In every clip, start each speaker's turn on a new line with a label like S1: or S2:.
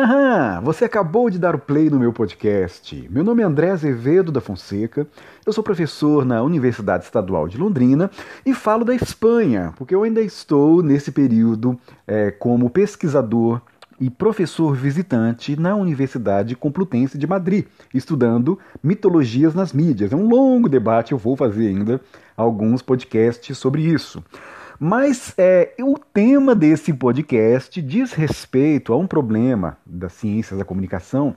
S1: Aham, você acabou de dar o play no meu podcast. Meu nome é André Azevedo da Fonseca, eu sou professor na Universidade Estadual de Londrina e falo da Espanha, porque eu ainda estou nesse período é, como pesquisador e professor visitante na Universidade Complutense de Madrid, estudando mitologias nas mídias. É um longo debate, eu vou fazer ainda alguns podcasts sobre isso. Mas é, o tema desse podcast diz respeito a um problema das ciências da comunicação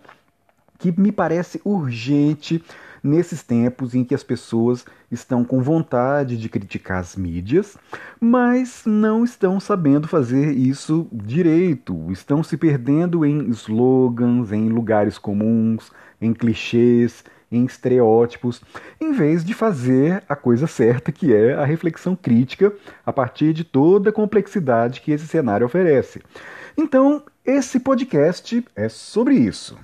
S1: que me parece urgente nesses tempos em que as pessoas estão com vontade de criticar as mídias, mas não estão sabendo fazer isso direito, estão se perdendo em slogans, em lugares comuns, em clichês, em estereótipos, em vez de fazer a coisa certa, que é a reflexão crítica a partir de toda a complexidade que esse cenário oferece. Então, esse podcast é sobre isso.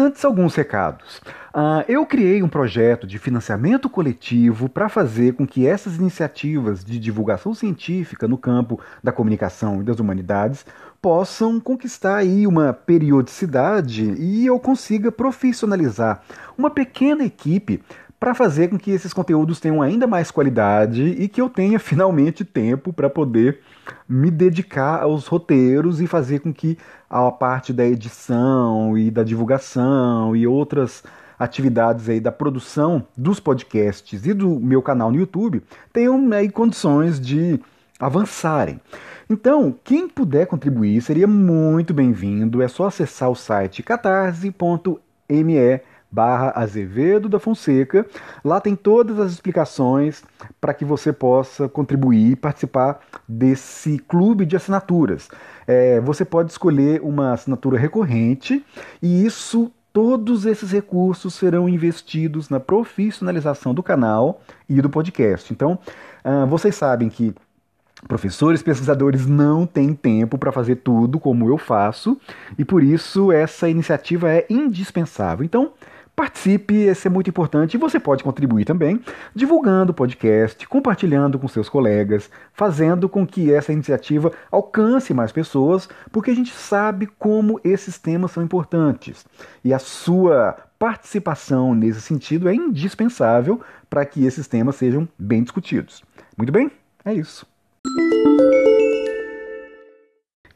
S1: Antes, alguns recados. Uh, eu criei um projeto de financiamento coletivo para fazer com que essas iniciativas de divulgação científica no campo da comunicação e das humanidades possam conquistar aí uma periodicidade e eu consiga profissionalizar uma pequena equipe para fazer com que esses conteúdos tenham ainda mais qualidade e que eu tenha finalmente tempo para poder me dedicar aos roteiros e fazer com que a parte da edição e da divulgação e outras atividades aí da produção dos podcasts e do meu canal no YouTube tenham aí condições de avançarem. Então, quem puder contribuir seria muito bem-vindo. É só acessar o site catarse.me barra Azevedo da Fonseca. Lá tem todas as explicações para que você possa contribuir e participar desse clube de assinaturas. É, você pode escolher uma assinatura recorrente e isso todos esses recursos serão investidos na profissionalização do canal e do podcast. Então, uh, vocês sabem que professores pesquisadores não têm tempo para fazer tudo como eu faço e por isso essa iniciativa é indispensável. Então, Participe, isso é muito importante e você pode contribuir também divulgando o podcast, compartilhando com seus colegas, fazendo com que essa iniciativa alcance mais pessoas, porque a gente sabe como esses temas são importantes. E a sua participação nesse sentido é indispensável para que esses temas sejam bem discutidos. Muito bem? É isso.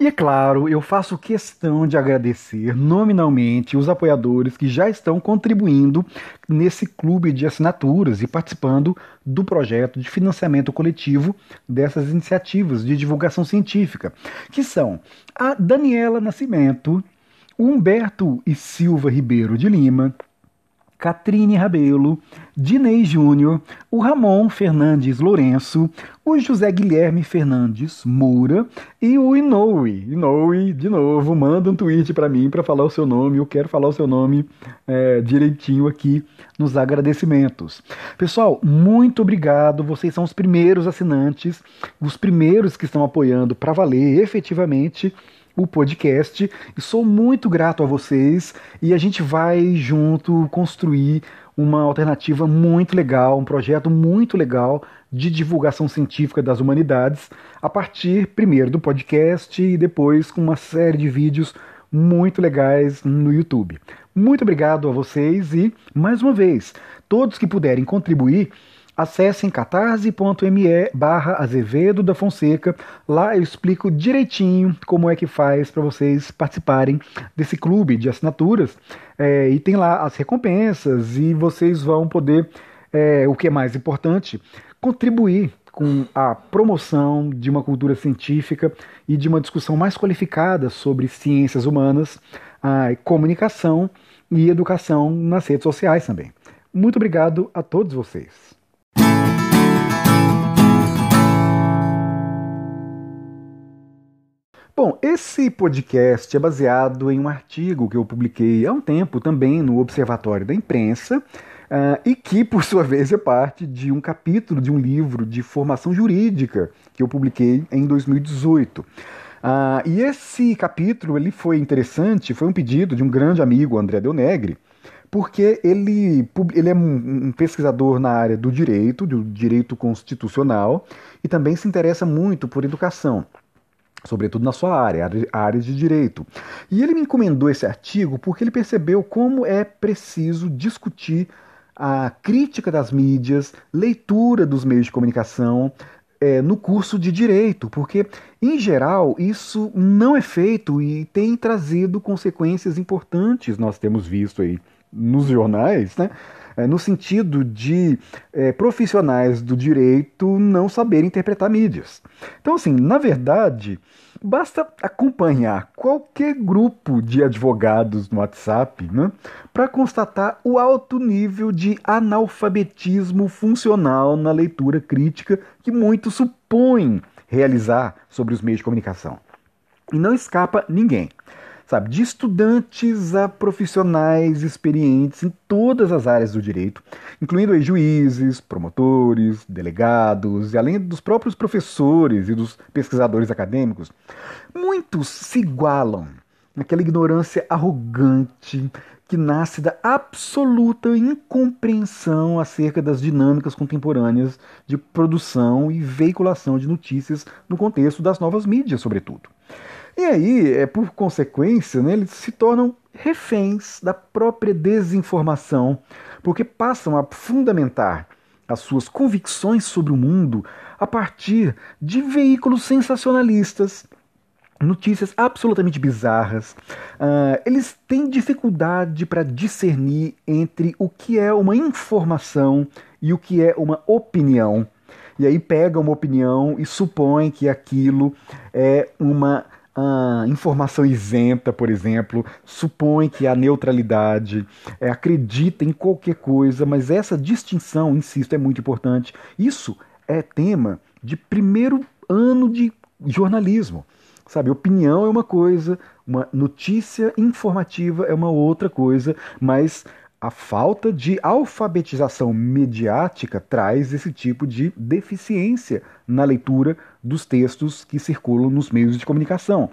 S1: E é claro, eu faço questão de agradecer nominalmente os apoiadores que já estão contribuindo nesse clube de assinaturas e participando do projeto de financiamento coletivo dessas iniciativas de divulgação científica, que são a Daniela Nascimento, Humberto e Silva Ribeiro de Lima, Catrine Rabelo, Dinei Júnior, o Ramon Fernandes Lourenço, o José Guilherme Fernandes Moura e o Inoue. Inoue, de novo, manda um tweet para mim para falar o seu nome. Eu quero falar o seu nome é, direitinho aqui nos agradecimentos. Pessoal, muito obrigado. Vocês são os primeiros assinantes, os primeiros que estão apoiando para valer efetivamente o podcast e sou muito grato a vocês e a gente vai junto construir uma alternativa muito legal, um projeto muito legal de divulgação científica das humanidades a partir primeiro do podcast e depois com uma série de vídeos muito legais no YouTube. Muito obrigado a vocês e mais uma vez, todos que puderem contribuir Acessem catarse.me barra Azevedo da Fonseca. Lá eu explico direitinho como é que faz para vocês participarem desse clube de assinaturas. É, e tem lá as recompensas e vocês vão poder, é, o que é mais importante, contribuir com a promoção de uma cultura científica e de uma discussão mais qualificada sobre ciências humanas, a comunicação e educação nas redes sociais também. Muito obrigado a todos vocês. Bom, esse podcast é baseado em um artigo que eu publiquei há um tempo também no Observatório da Imprensa uh, e que, por sua vez, é parte de um capítulo de um livro de formação jurídica que eu publiquei em 2018. Ah, e esse capítulo ele foi interessante, foi um pedido de um grande amigo, André Del Negre, porque ele, ele é um pesquisador na área do direito, do direito constitucional, e também se interessa muito por educação sobretudo na sua área, a área de direito. E ele me encomendou esse artigo porque ele percebeu como é preciso discutir a crítica das mídias, leitura dos meios de comunicação, é, no curso de direito, porque, em geral, isso não é feito e tem trazido consequências importantes, nós temos visto aí nos jornais, né? É, no sentido de é, profissionais do direito não saberem interpretar mídias. Então, assim, na verdade, basta acompanhar qualquer grupo de advogados no WhatsApp né, para constatar o alto nível de analfabetismo funcional na leitura crítica que muitos supõem realizar sobre os meios de comunicação. E não escapa ninguém sabe, de estudantes a profissionais experientes em todas as áreas do direito, incluindo juízes, promotores, delegados e além dos próprios professores e dos pesquisadores acadêmicos. Muitos se igualam naquela ignorância arrogante que nasce da absoluta incompreensão acerca das dinâmicas contemporâneas de produção e veiculação de notícias no contexto das novas mídias, sobretudo. E aí, é, por consequência, né, eles se tornam reféns da própria desinformação, porque passam a fundamentar as suas convicções sobre o mundo a partir de veículos sensacionalistas, notícias absolutamente bizarras. Uh, eles têm dificuldade para discernir entre o que é uma informação e o que é uma opinião. E aí pega uma opinião e supõe que aquilo é uma a informação isenta, por exemplo, supõe que a neutralidade é, acredita em qualquer coisa, mas essa distinção, insisto, é muito importante. Isso é tema de primeiro ano de jornalismo. Sabe, opinião é uma coisa, uma notícia informativa é uma outra coisa, mas a falta de alfabetização mediática traz esse tipo de deficiência na leitura dos textos que circulam nos meios de comunicação.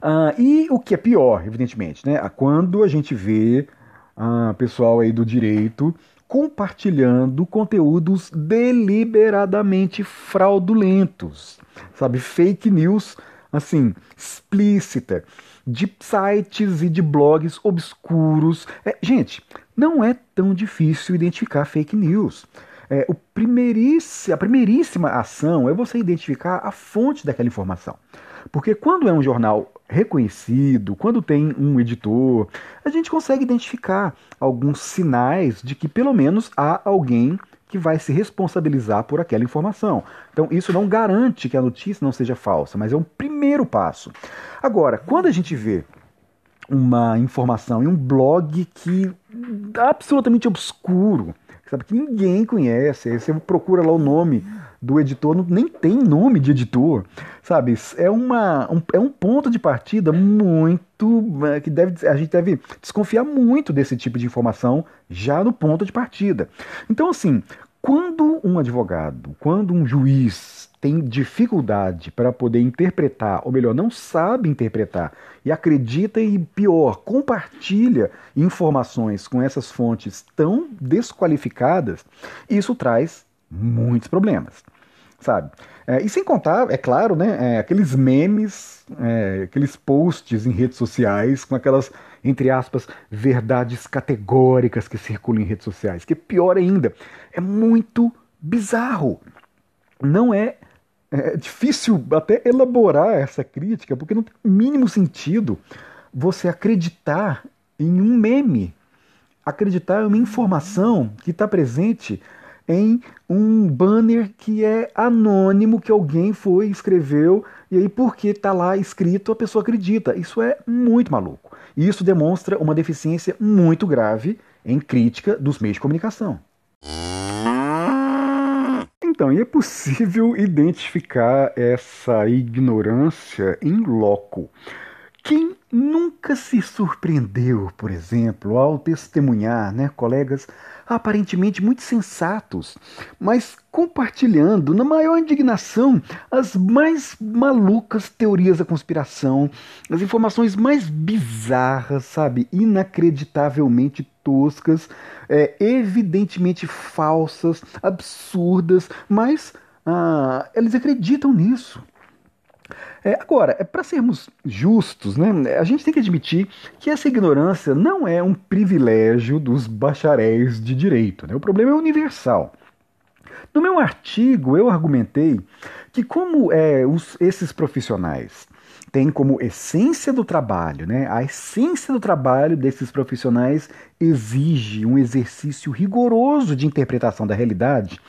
S1: Ah, e o que é pior, evidentemente, né? quando a gente vê ah, pessoal aí do direito compartilhando conteúdos deliberadamente fraudulentos, sabe, fake news assim, explícita, de sites e de blogs obscuros. É, gente, não é tão difícil identificar fake news. É, o a primeiríssima ação é você identificar a fonte daquela informação. Porque quando é um jornal reconhecido, quando tem um editor, a gente consegue identificar alguns sinais de que pelo menos há alguém que vai se responsabilizar por aquela informação. Então, isso não garante que a notícia não seja falsa, mas é um primeiro passo. Agora, quando a gente vê uma informação em um blog que é absolutamente obscuro, sabe que ninguém conhece, aí você procura lá o nome do editor, não, nem tem nome de editor, sabe? É, uma, um, é um ponto de partida muito é, que deve, a gente deve desconfiar muito desse tipo de informação já no ponto de partida. Então, assim, quando um advogado, quando um juiz tem dificuldade para poder interpretar, ou melhor, não sabe interpretar, e acredita e pior, compartilha informações com essas fontes tão desqualificadas, isso traz muitos problemas sabe? É, e sem contar, é claro, né, é, aqueles memes, é, aqueles posts em redes sociais com aquelas, entre aspas, verdades categóricas que circulam em redes sociais, que pior ainda, é muito bizarro. Não é, é difícil até elaborar essa crítica, porque não tem mínimo sentido você acreditar em um meme, acreditar em uma informação que está presente em um banner que é anônimo, que alguém foi, escreveu, e aí porque está lá escrito a pessoa acredita. Isso é muito maluco. E isso demonstra uma deficiência muito grave em crítica dos meios de comunicação. Então, e é possível identificar essa ignorância em loco Quem nunca se surpreendeu, por exemplo, ao testemunhar né, colegas aparentemente muito sensatos, mas compartilhando na maior indignação as mais malucas teorias da conspiração, as informações mais bizarras, sabe, inacreditavelmente toscas, é, evidentemente falsas, absurdas, mas ah, eles acreditam nisso. É, agora, é, para sermos justos, né, a gente tem que admitir que essa ignorância não é um privilégio dos bacharéis de direito. Né? O problema é universal. No meu artigo, eu argumentei que, como é, os, esses profissionais têm como essência do trabalho, né, a essência do trabalho desses profissionais exige um exercício rigoroso de interpretação da realidade,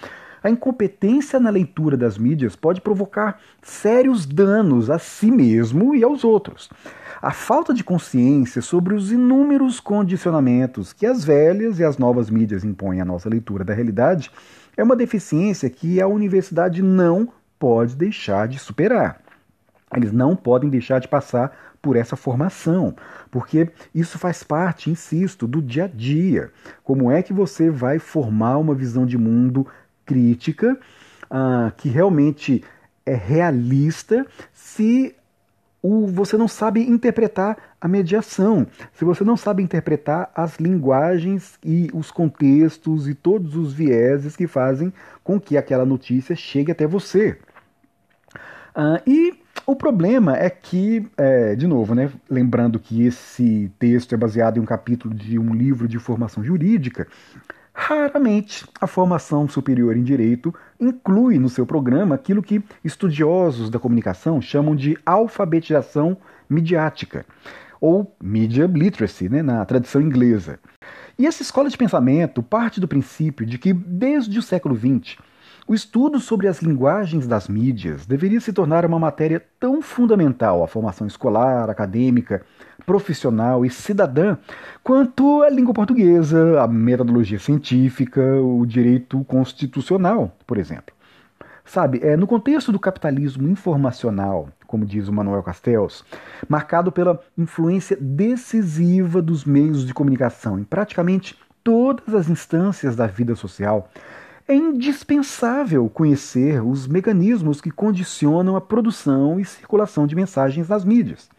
S1: a incompetência na leitura das mídias pode provocar sérios danos a si mesmo e aos outros. A falta de consciência sobre os inúmeros condicionamentos que as velhas e as novas mídias impõem à nossa leitura da realidade é uma deficiência que a universidade não pode deixar de superar. Eles não podem deixar de passar por essa formação, porque isso faz parte, insisto, do dia a dia. Como é que você vai formar uma visão de mundo crítica, uh, que realmente é realista, se o, você não sabe interpretar a mediação, se você não sabe interpretar as linguagens e os contextos e todos os vieses que fazem com que aquela notícia chegue até você. Uh, e o problema é que, é, de novo, né, lembrando que esse texto é baseado em um capítulo de um livro de formação jurídica, Raramente a formação superior em direito inclui no seu programa aquilo que estudiosos da comunicação chamam de alfabetização midiática, ou media literacy, né, na tradição inglesa. E essa escola de pensamento parte do princípio de que, desde o século XX, o estudo sobre as linguagens das mídias deveria se tornar uma matéria tão fundamental à formação escolar, acadêmica, profissional e cidadã quanto a língua portuguesa, a metodologia científica, o direito constitucional, por exemplo. Sabe, é, no contexto do capitalismo informacional, como diz o Manuel Castells, marcado pela influência decisiva dos meios de comunicação em praticamente todas as instâncias da vida social, é indispensável conhecer os mecanismos que condicionam a produção e circulação de mensagens nas mídias.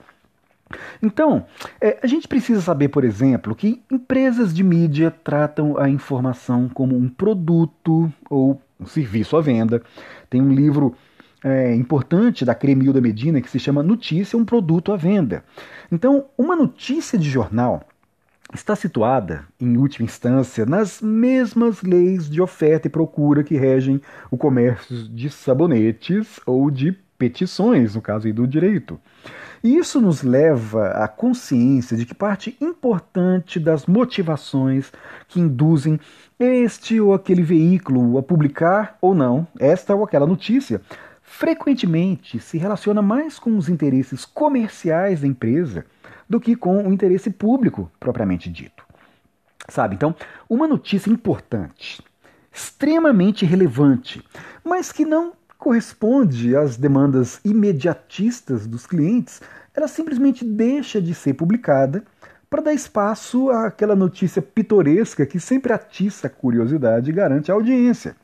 S1: Então, é, a gente precisa saber, por exemplo, que empresas de mídia tratam a informação como um produto ou um serviço à venda. Tem um livro é, importante da Cremilda Medina que se chama Notícia, um produto à venda. Então, uma notícia de jornal está situada, em última instância, nas mesmas leis de oferta e procura que regem o comércio de sabonetes ou de petições, no caso aí do direito. E isso nos leva à consciência de que parte importante das motivações que induzem este ou aquele veículo a publicar ou não esta ou aquela notícia frequentemente se relaciona mais com os interesses comerciais da empresa do que com o interesse público propriamente dito. Sabe? Então, uma notícia importante, extremamente relevante, mas que não corresponde às demandas imediatistas dos clientes, ela simplesmente deixa de ser publicada para dar espaço àquela notícia pitoresca que sempre atiça a curiosidade e garante a audiência.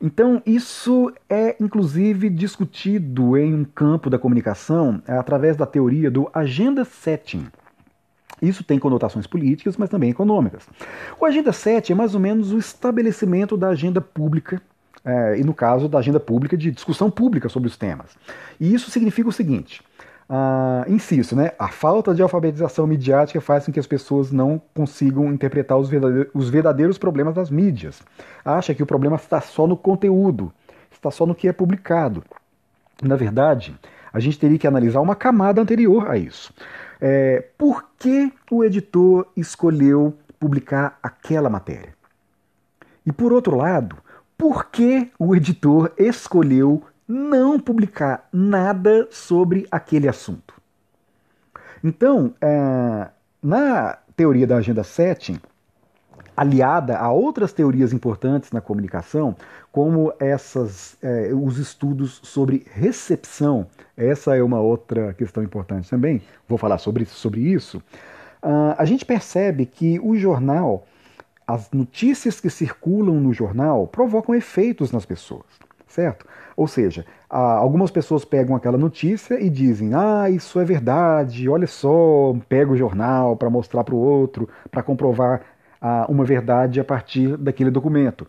S1: Então, isso é inclusive discutido em um campo da comunicação através da teoria do agenda setting. Isso tem conotações políticas, mas também econômicas. O agenda setting é mais ou menos o estabelecimento da agenda pública é, e no caso da agenda pública de discussão pública sobre os temas. E isso significa o seguinte: ah, insisto, né, a falta de alfabetização midiática faz com que as pessoas não consigam interpretar os verdadeiros, os verdadeiros problemas das mídias. Acha que o problema está só no conteúdo, está só no que é publicado. Na verdade, a gente teria que analisar uma camada anterior a isso. É, por que o editor escolheu publicar aquela matéria? E por outro lado, por que o editor escolheu não publicar nada sobre aquele assunto. Então, é, na teoria da Agenda 7, aliada a outras teorias importantes na comunicação, como essas, é, os estudos sobre recepção. Essa é uma outra questão importante também. Vou falar sobre, sobre isso. Uh, a gente percebe que o jornal, as notícias que circulam no jornal, provocam efeitos nas pessoas, certo? Ou seja, algumas pessoas pegam aquela notícia e dizem: Ah, isso é verdade, olha só, pega o jornal para mostrar para o outro, para comprovar uma verdade a partir daquele documento.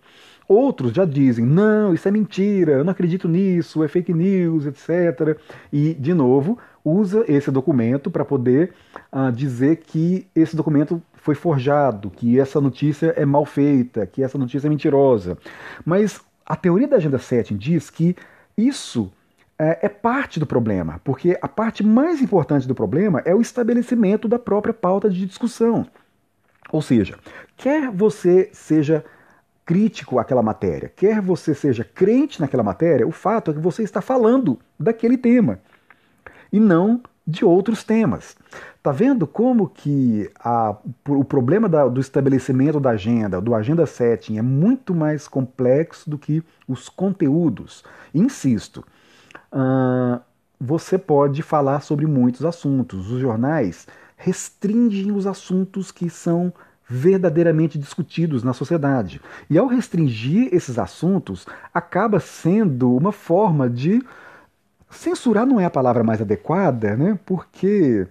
S1: Outros já dizem, não, isso é mentira, eu não acredito nisso, é fake news, etc. E, de novo, usa esse documento para poder uh, dizer que esse documento foi forjado, que essa notícia é mal feita, que essa notícia é mentirosa. Mas a teoria da Agenda Setting diz que isso é, é parte do problema, porque a parte mais importante do problema é o estabelecimento da própria pauta de discussão. Ou seja, quer você seja crítico àquela matéria, quer você seja crente naquela matéria, o fato é que você está falando daquele tema e não de outros temas. Tá vendo como que a, o problema da, do estabelecimento da agenda, do agenda setting, é muito mais complexo do que os conteúdos? Insisto, uh, você pode falar sobre muitos assuntos. Os jornais restringem os assuntos que são verdadeiramente discutidos na sociedade. E ao restringir esses assuntos, acaba sendo uma forma de censurar não é a palavra mais adequada, né? Porque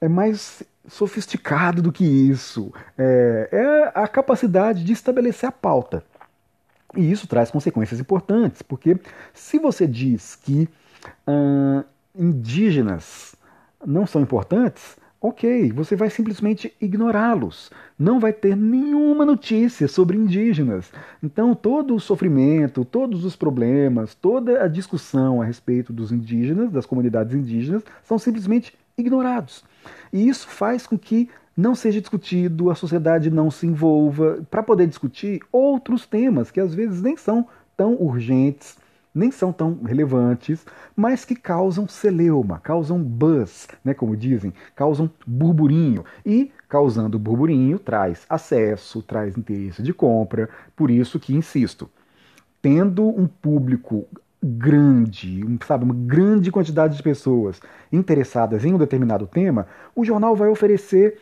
S1: é mais sofisticado do que isso. É, é a capacidade de estabelecer a pauta. E isso traz consequências importantes, porque se você diz que hum, indígenas não são importantes, ok, você vai simplesmente ignorá-los. Não vai ter nenhuma notícia sobre indígenas. Então, todo o sofrimento, todos os problemas, toda a discussão a respeito dos indígenas, das comunidades indígenas, são simplesmente ignorados. E isso faz com que não seja discutido, a sociedade não se envolva para poder discutir outros temas que às vezes nem são tão urgentes nem são tão relevantes, mas que causam celeuma, causam buzz, né, como dizem, causam burburinho. E causando burburinho traz acesso, traz interesse de compra, por isso que insisto, tendo um público grande, sabe, uma grande quantidade de pessoas interessadas em um determinado tema, o jornal vai oferecer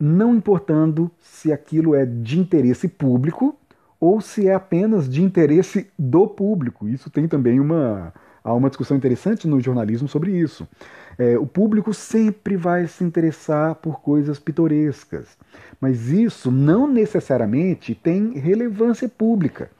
S1: não importando se aquilo é de interesse público ou se é apenas de interesse do público. Isso tem também uma, há uma discussão interessante no jornalismo sobre isso. É, o público sempre vai se interessar por coisas pitorescas, mas isso não necessariamente tem relevância pública.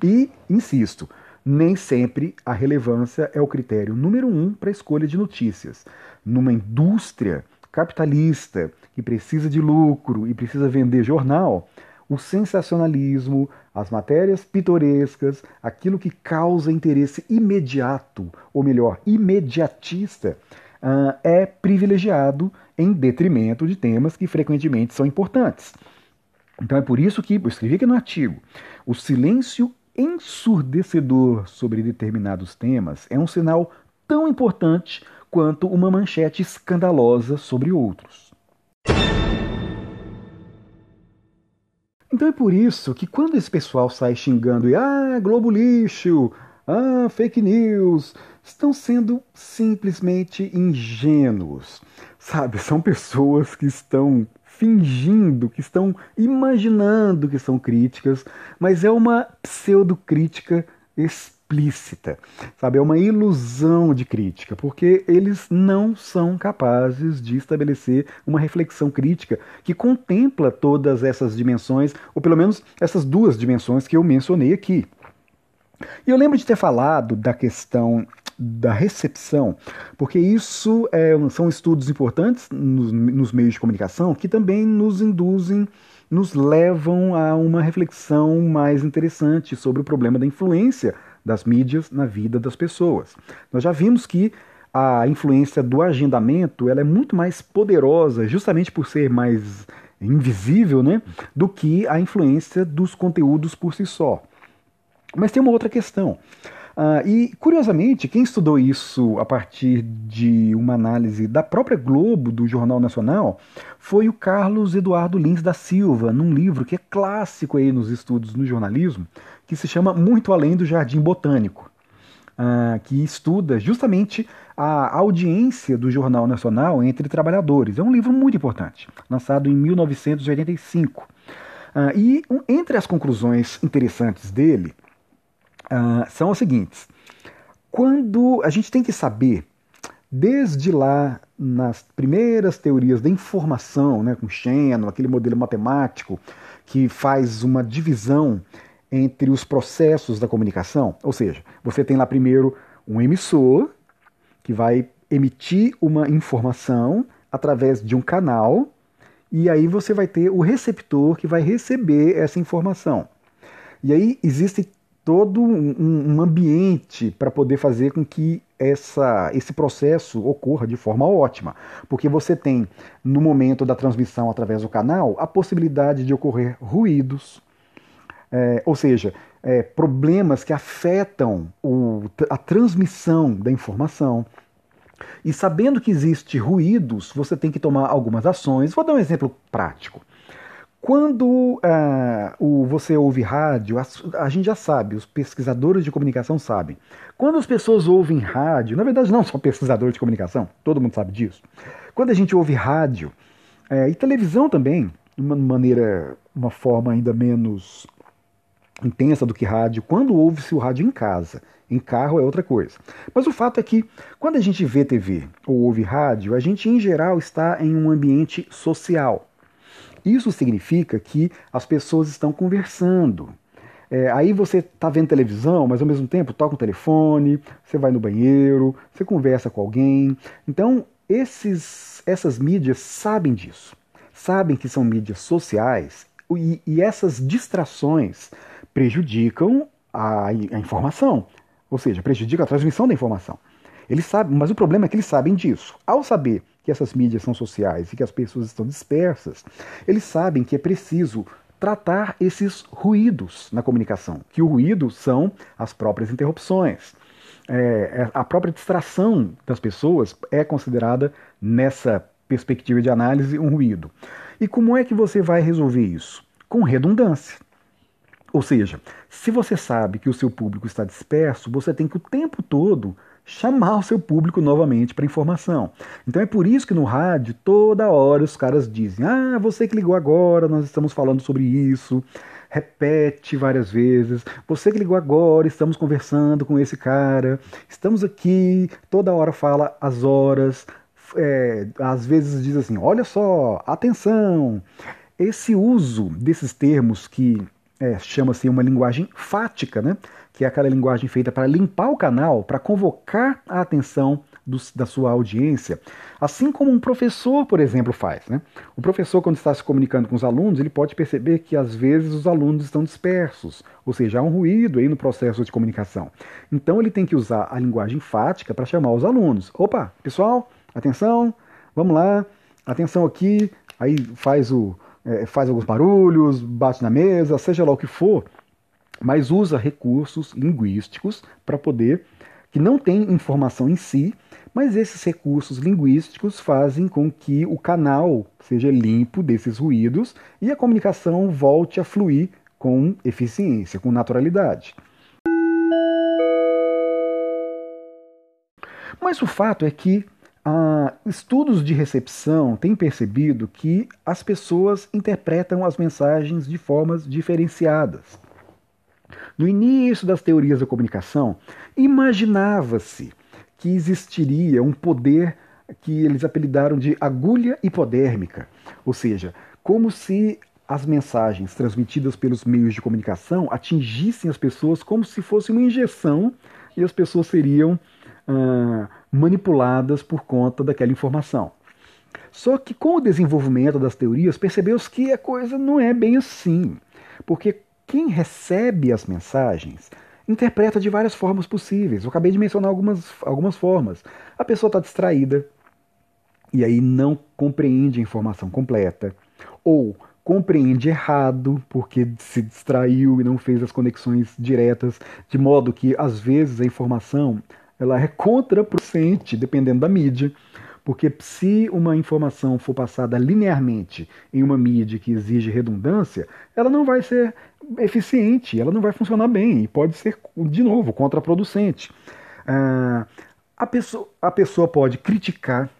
S1: E, insisto, nem sempre a relevância é o critério número um para a escolha de notícias. Numa indústria capitalista que precisa de lucro e precisa vender jornal, o sensacionalismo, as matérias pitorescas, aquilo que causa interesse imediato, ou melhor, imediatista, uh, é privilegiado em detrimento de temas que frequentemente são importantes. Então é por isso que eu escrevi aqui no artigo: o silêncio ensurdecedor sobre determinados temas é um sinal tão importante quanto uma manchete escandalosa sobre outros. Então é por isso que quando esse pessoal sai xingando e ah, Globo lixo, ah, fake news, estão sendo simplesmente ingênuos. Sabe, são pessoas que estão fingindo, que estão imaginando que são críticas, mas é uma pseudocrítica explícita, sabe? É uma ilusão de crítica, porque eles não são capazes de estabelecer uma reflexão crítica que contempla todas essas dimensões, ou pelo menos essas duas dimensões que eu mencionei aqui. E eu lembro de ter falado da questão da recepção, porque isso é, são estudos importantes nos, nos meios de comunicação que também nos induzem nos levam a uma reflexão mais interessante sobre o problema da influência das mídias na vida das pessoas. Nós já vimos que a influência do agendamento ela é muito mais poderosa, justamente por ser mais invisível, né, do que a influência dos conteúdos por si só. Mas tem uma outra questão. Uh, e, curiosamente, quem estudou isso a partir de uma análise da própria Globo, do Jornal Nacional, foi o Carlos Eduardo Lins da Silva, num livro que é clássico aí nos estudos no jornalismo, que se chama Muito Além do Jardim Botânico, uh, que estuda justamente a audiência do Jornal Nacional entre trabalhadores. É um livro muito importante, lançado em 1985. Uh, e um, entre as conclusões interessantes dele uh, são as seguintes. Quando a gente tem que saber, desde lá nas primeiras teorias da informação, né, com Shannon, aquele modelo matemático que faz uma divisão entre os processos da comunicação, ou seja, você tem lá primeiro um emissor que vai emitir uma informação através de um canal e aí você vai ter o receptor que vai receber essa informação. E aí existe todo um, um ambiente para poder fazer com que essa, esse processo ocorra de forma ótima. Porque você tem, no momento da transmissão através do canal, a possibilidade de ocorrer ruídos, é, ou seja, é, problemas que afetam o, a transmissão da informação. E sabendo que existe ruídos, você tem que tomar algumas ações. Vou dar um exemplo prático. Quando uh, o, você ouve rádio, a, a, gente já sabe, os pesquisadores de comunicação sabem. Quando as pessoas ouvem rádio, na verdade não são pesquisadores de comunicação, todo mundo sabe disso. Quando a gente ouve rádio é, e televisão também, de uma maneira, uma forma ainda menos intensa do que rádio, quando ouve-se o rádio em casa em carro é outra coisa. Mas o fato é que, quando a gente vê TV ou ouve rádio, a gente em geral está em um ambiente social. Isso significa que as pessoas estão conversando. É, aí você está vendo televisão, mas ao mesmo tempo toca o telefone, você vai no banheiro, você conversa com alguém. Então, esses, essas mídias sabem disso. Sabem que são mídias sociais e, e essas distrações prejudicam a, a informação, ou seja, prejudica a transmissão da informação. Eles sabem, mas o problema é que eles sabem disso. Ao saber que essas mídias são sociais e que as pessoas estão dispersas, eles sabem que é preciso tratar esses ruídos na comunicação, que o ruído são as próprias interrupções. É, é a própria distração das pessoas é considerada, nessa perspectiva de análise, um ruído. E como é que você vai resolver isso? Com redundância. Ou seja, se você sabe que o seu público está disperso, você tem que o tempo todo chamar o seu público novamente para informação. Então é por isso que no rádio toda hora os caras dizem: "Ah, você que ligou agora, nós estamos falando sobre isso". Repete várias vezes. Você que ligou agora, estamos conversando com esse cara. Estamos aqui, toda hora fala as horas. É, às vezes diz assim: olha só, atenção. Esse uso desses termos que é, chama-se uma linguagem fática, né? que é aquela linguagem feita para limpar o canal, para convocar a atenção do, da sua audiência, assim como um professor, por exemplo, faz. Né? O professor, quando está se comunicando com os alunos, ele pode perceber que às vezes os alunos estão dispersos, ou seja, há um ruído aí no processo de comunicação. Então ele tem que usar a linguagem fática para chamar os alunos. Opa, pessoal, atenção, vamos lá, atenção aqui, aí faz o, é, faz alguns barulhos, bate na mesa, seja lá o que for, mas usa recursos linguísticos para poder, que não tem informação em si, mas esses recursos linguísticos fazem com que o canal seja limpo desses ruídos e a comunicação volte a fluir com eficiência, com naturalidade. Mas o fato é que ah, estudos de recepção têm percebido que as pessoas interpretam as mensagens de formas diferenciadas. No início das teorias da comunicação, imaginava-se que existiria um poder que eles apelidaram de agulha hipodérmica, ou seja, como se as mensagens transmitidas pelos meios de comunicação atingissem as pessoas como se fosse uma injeção e as pessoas seriam ah, manipuladas por conta daquela informação. Só que com o desenvolvimento das teorias, percebeu-se que a coisa não é bem assim. Porque quem recebe as mensagens interpreta de várias formas possíveis. Eu acabei de mencionar algumas, algumas formas. A pessoa está distraída e aí não compreende a informação completa. Ou compreende errado porque se distraiu e não fez as conexões diretas, de modo que às vezes a informação ela é contraproducente dependendo da mídia. Porque se uma informação for passada linearmente em uma mídia que exige redundância, ela não vai ser eficiente, ela não vai funcionar bem e pode ser, de novo, contraproducente. Ah, a, pessoa, a pessoa pode criticar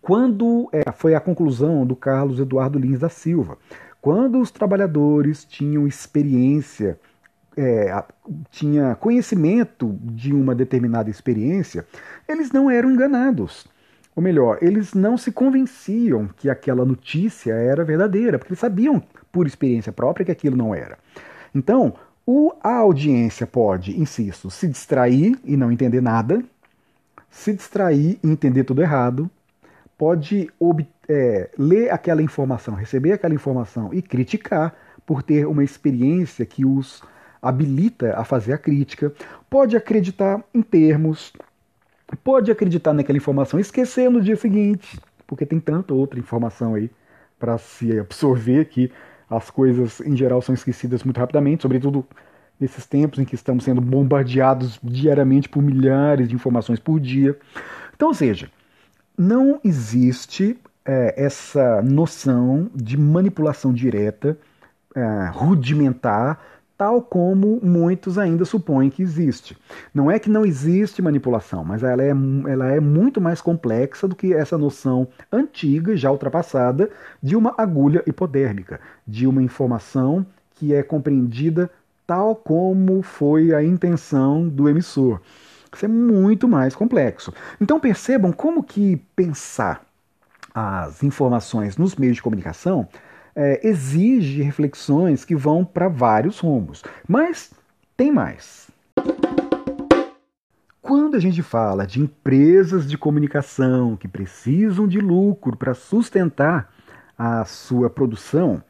S1: quando é, foi a conclusão do Carlos Eduardo Lins da Silva, quando os trabalhadores tinham experiência é, tinha conhecimento de uma determinada experiência, eles não eram enganados. Ou melhor, eles não se convenciam que aquela notícia era verdadeira, porque eles sabiam por experiência própria que aquilo não era. Então, o, a audiência pode, insisto, se distrair e não entender nada, se distrair e entender tudo errado, pode é, ler aquela informação, receber aquela informação e criticar por ter uma experiência que os habilita a fazer a crítica, pode acreditar em termos, pode acreditar naquela informação esquecer no dia seguinte, porque tem tanta outra informação aí para se absorver que as coisas em geral são esquecidas muito rapidamente, sobretudo nesses tempos em que estamos sendo bombardeados diariamente por milhares de informações por dia. Então, ou seja, não existe é, essa noção de manipulação direta, é, rudimentar, tal como muitos ainda supõem que existe. Não é que não existe manipulação, mas ela é, ela é muito mais complexa do que essa noção antiga, já ultrapassada, de uma agulha hipodérmica, de uma informação que é compreendida tal como foi a intenção do emissor. Isso é muito mais complexo. Então percebam como que pensar as informações nos meios de comunicação é, exige reflexões que vão para vários rumos. Mas tem mais. Quando a gente fala de empresas de comunicação que precisam de lucro para sustentar a sua produção,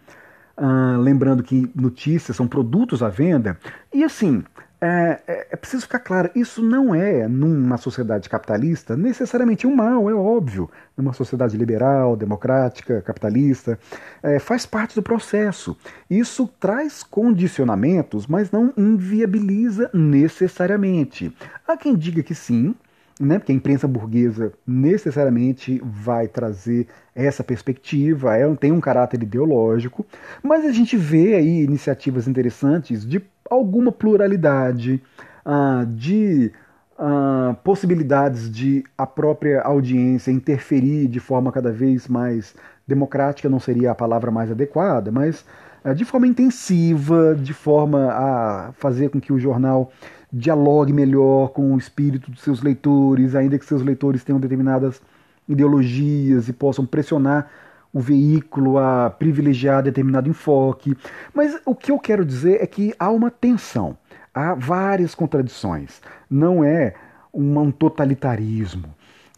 S1: ah, lembrando que notícias são produtos à venda, e assim, é, é, é, preciso ficar claro, isso não é, numa sociedade capitalista, necessariamente um mal, é óbvio. Numa sociedade liberal, democrática, capitalista, é, faz parte do processo. Isso traz condicionamentos, mas não inviabiliza necessariamente. Há quem diga que sim, né, porque a imprensa burguesa necessariamente vai trazer essa perspectiva, é, tem um caráter ideológico, mas a gente vê aí iniciativas interessantes de alguma pluralidade, uh, de uh, possibilidades de a própria audiência interferir de forma cada vez mais democrática, não seria a palavra mais adequada, mas uh, de forma intensiva, de forma a fazer com que o jornal dialogue melhor com o espírito dos seus leitores, ainda que seus leitores tenham determinadas ideologias e possam pressionar o veículo a privilegiar determinado enfoque. Mas o que eu quero dizer é que há uma tensão, há várias contradições. Não é um totalitarismo,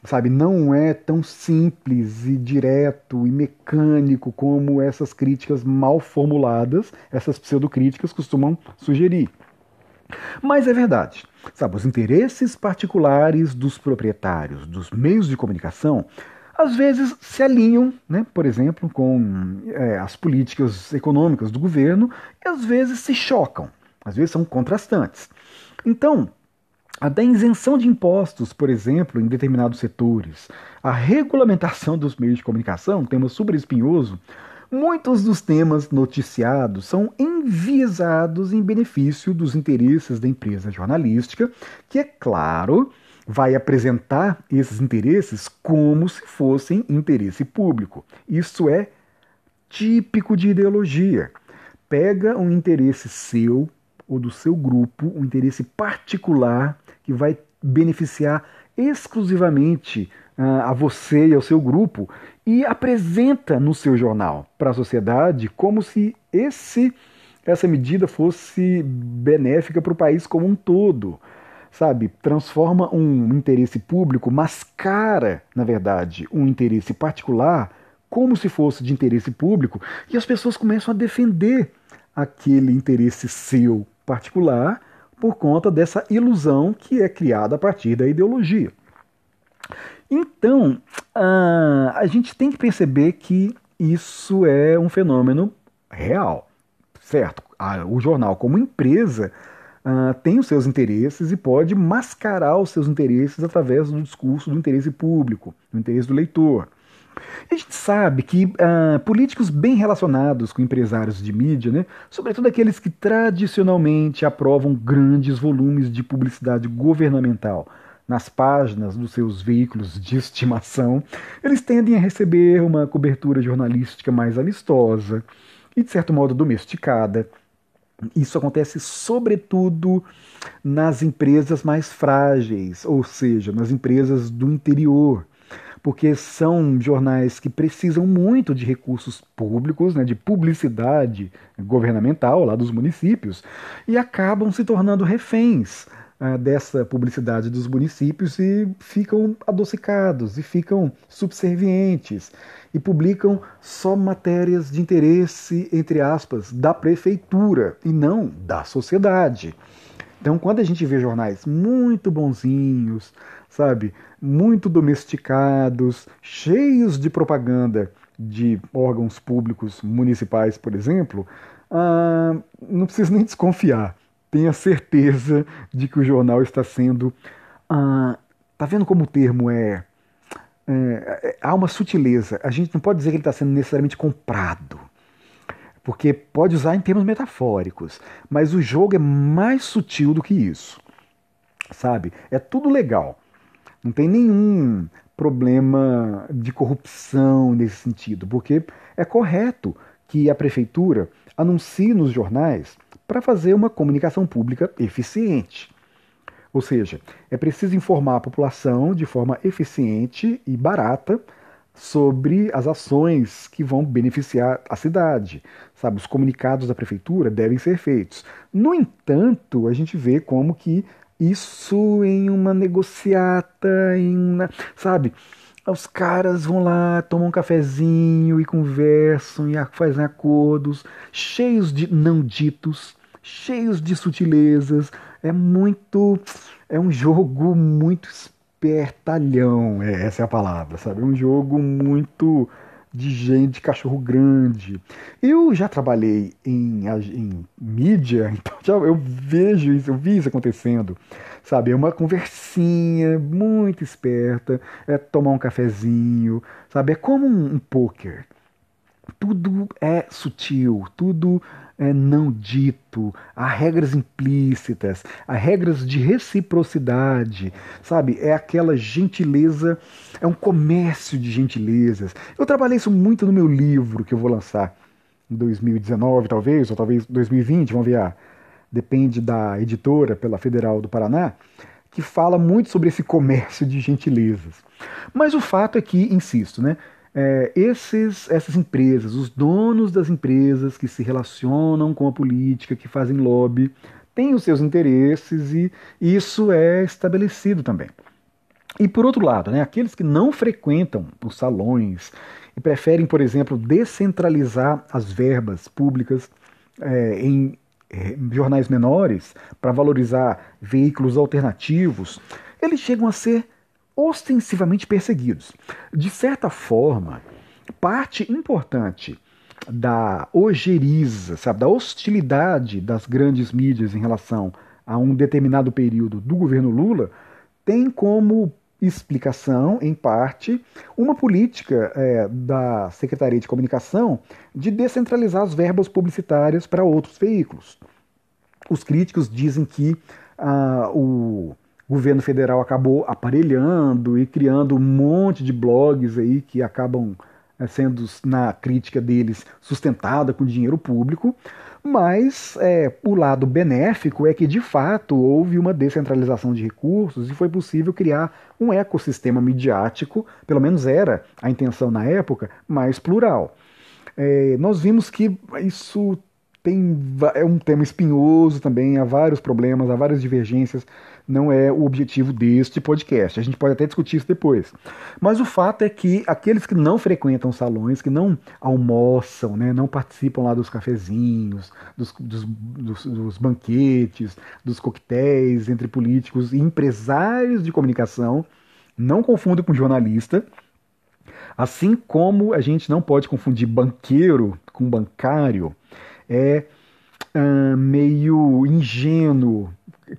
S1: sabe? Não é tão simples e direto e mecânico como essas críticas mal formuladas, essas pseudocríticas costumam sugerir. Mas é verdade, sabe? Os interesses particulares dos proprietários dos meios de comunicação às vezes se alinham, né, por exemplo, com é, as políticas econômicas do governo e às vezes se chocam, às vezes são contrastantes. Então, a da isenção de impostos, por exemplo, em determinados setores, a regulamentação dos meios de comunicação, tema super espinhoso, muitos dos temas noticiados são enviesados em benefício dos interesses da empresa jornalística, que, é claro, vai apresentar esses interesses como se fossem interesse público. Isso é típico de ideologia. Pega um interesse seu ou do seu grupo, um interesse particular que vai beneficiar exclusivamente uh, a você e ao seu grupo e apresenta no seu jornal para a sociedade como se esse essa medida fosse benéfica para o país como um todo sabe, transforma um interesse público, mascara, na verdade, um interesse particular como se fosse de interesse público, e as pessoas começam a defender aquele interesse seu particular por conta dessa ilusão que é criada a partir da ideologia. Então, a gente tem que perceber que isso é um fenômeno real, certo? O jornal, como empresa, uh, tem os seus interesses e pode mascarar os seus interesses através do discurso do interesse público, do interesse do leitor. A gente sabe que uh, políticos bem relacionados com empresários de mídia, né, sobretudo aqueles que tradicionalmente aprovam grandes volumes de publicidade governamental nas páginas dos seus veículos de estimação, eles tendem a receber uma cobertura jornalística mais amistosa e, de certo modo, domesticada. Isso acontece sobretudo nas empresas mais frágeis, ou seja, nas empresas do interior porque são jornais que precisam muito de recursos públicos, né, de publicidade governamental lá dos municípios, e acabam se tornando reféns dessa publicidade dos municípios e ficam adocicados e ficam subservientes e publicam só matérias de interesse, entre aspas, da prefeitura e não da sociedade. Então, quando a gente vê jornais muito bonzinhos, sabe, muito domesticados, cheios de propaganda de órgãos públicos municipais, por exemplo, ah, não precisa nem desconfiar. Tenha certeza de que o jornal está sendo. Ah, tá vendo como o termo é, é, é. Há uma sutileza. A gente não pode dizer que ele está sendo necessariamente comprado porque pode usar em termos metafóricos, mas o jogo é mais sutil do que isso. Sabe? É tudo legal. Não tem nenhum problema de corrupção nesse sentido, porque é correto que a prefeitura anuncie nos jornais para fazer uma comunicação pública eficiente. Ou seja, é preciso informar a população de forma eficiente e barata sobre as ações que vão beneficiar a cidade. Sabe, os comunicados da prefeitura devem ser feitos. No entanto, a gente vê como que isso em uma negociata, em uma, sabe? Os caras vão lá, tomam um cafezinho e conversam e fazem acordos cheios de não ditos, cheios de sutilezas. É muito. É um jogo muito espertalhão, é, essa é a palavra, sabe? É um jogo muito de gente, de cachorro grande. Eu já trabalhei em, em mídia, então já, eu vejo isso, eu vi isso acontecendo. Sabe, é uma conversinha muito esperta, é tomar um cafezinho, sabe? É como um, um poker. Tudo é sutil, tudo é, não dito, há regras implícitas, há regras de reciprocidade, sabe? É aquela gentileza, é um comércio de gentilezas. Eu trabalhei isso muito no meu livro que eu vou lançar em 2019, talvez, ou talvez 2020, vamos ver, depende da editora pela Federal do Paraná, que fala muito sobre esse comércio de gentilezas. Mas o fato é que, insisto, né? É, esses, essas empresas, os donos das empresas que se relacionam com a política, que fazem lobby, têm os seus interesses e isso é estabelecido também. E por outro lado, né, aqueles que não frequentam os salões e preferem, por exemplo, descentralizar as verbas públicas é, em é, jornais menores para valorizar veículos alternativos, eles chegam a ser ostensivamente perseguidos. De certa forma, parte importante da ojeriza, sabe, da hostilidade das grandes mídias em relação a um determinado período do governo Lula tem como explicação, em parte, uma política é, da Secretaria de Comunicação de descentralizar as verbas publicitárias para outros veículos. Os críticos dizem que ah, o o governo federal acabou aparelhando e criando um monte de blogs aí que acabam é, sendo, na crítica deles, sustentada com dinheiro público. Mas é, o lado benéfico é que, de fato, houve uma descentralização de recursos e foi possível criar um ecossistema midiático, pelo menos era a intenção na época, mais plural. É, nós vimos que isso tem, é um tema espinhoso também, há vários problemas, há várias divergências não é o objetivo deste podcast. A gente pode até discutir isso depois. Mas o fato é que aqueles que não frequentam salões, que não almoçam, né, não participam lá dos cafezinhos, dos, dos, dos, dos banquetes, dos coquetéis entre políticos e empresários de comunicação, não confundam com jornalista. Assim como a gente não pode confundir banqueiro com bancário, é uh, meio ingênuo